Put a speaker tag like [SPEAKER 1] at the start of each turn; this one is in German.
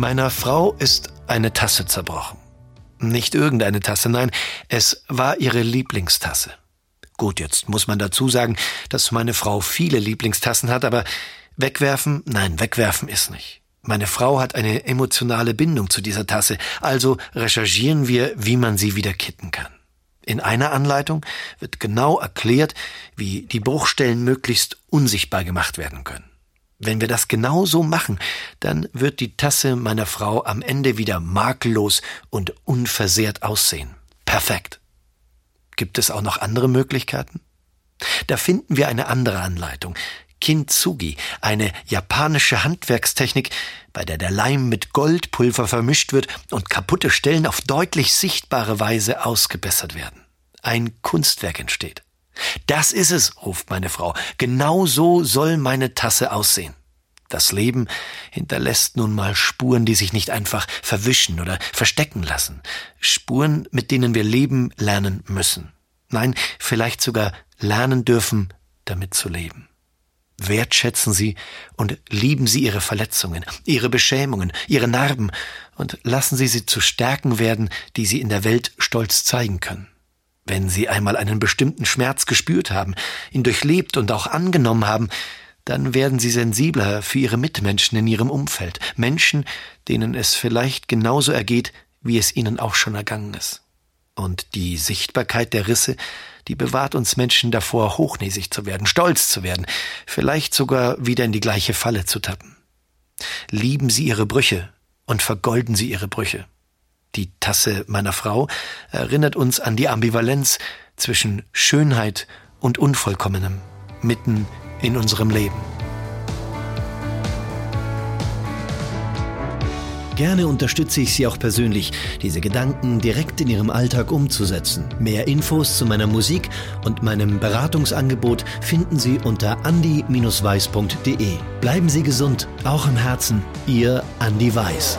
[SPEAKER 1] Meiner Frau ist eine Tasse zerbrochen. Nicht irgendeine Tasse, nein, es war ihre Lieblingstasse. Gut, jetzt muss man dazu sagen, dass meine Frau viele Lieblingstassen hat, aber wegwerfen, nein, wegwerfen ist nicht. Meine Frau hat eine emotionale Bindung zu dieser Tasse, also recherchieren wir, wie man sie wieder kitten kann. In einer Anleitung wird genau erklärt, wie die Bruchstellen möglichst unsichtbar gemacht werden können. Wenn wir das genau so machen, dann wird die Tasse meiner Frau am Ende wieder makellos und unversehrt aussehen. Perfekt. Gibt es auch noch andere Möglichkeiten? Da finden wir eine andere Anleitung. Kintsugi, eine japanische Handwerkstechnik, bei der der Leim mit Goldpulver vermischt wird und kaputte Stellen auf deutlich sichtbare Weise ausgebessert werden. Ein Kunstwerk entsteht. Das ist es, ruft meine Frau. Genau so soll meine Tasse aussehen. Das Leben hinterlässt nun mal Spuren, die sich nicht einfach verwischen oder verstecken lassen. Spuren, mit denen wir leben lernen müssen. Nein, vielleicht sogar lernen dürfen, damit zu leben. Wertschätzen Sie und lieben Sie Ihre Verletzungen, Ihre Beschämungen, Ihre Narben und lassen Sie sie zu Stärken werden, die Sie in der Welt stolz zeigen können. Wenn Sie einmal einen bestimmten Schmerz gespürt haben, ihn durchlebt und auch angenommen haben, dann werden Sie sensibler für Ihre Mitmenschen in Ihrem Umfeld, Menschen, denen es vielleicht genauso ergeht, wie es Ihnen auch schon ergangen ist. Und die Sichtbarkeit der Risse, die bewahrt uns Menschen davor, hochnäsig zu werden, stolz zu werden, vielleicht sogar wieder in die gleiche Falle zu tappen. Lieben Sie Ihre Brüche und vergolden Sie Ihre Brüche. Die Tasse meiner Frau erinnert uns an die Ambivalenz zwischen Schönheit und Unvollkommenem, mitten in unserem Leben. Gerne unterstütze ich Sie auch persönlich, diese Gedanken direkt in Ihrem Alltag umzusetzen. Mehr Infos zu meiner Musik und meinem Beratungsangebot finden Sie unter andi-weiß.de. Bleiben Sie gesund, auch im Herzen. Ihr Andi Weiß.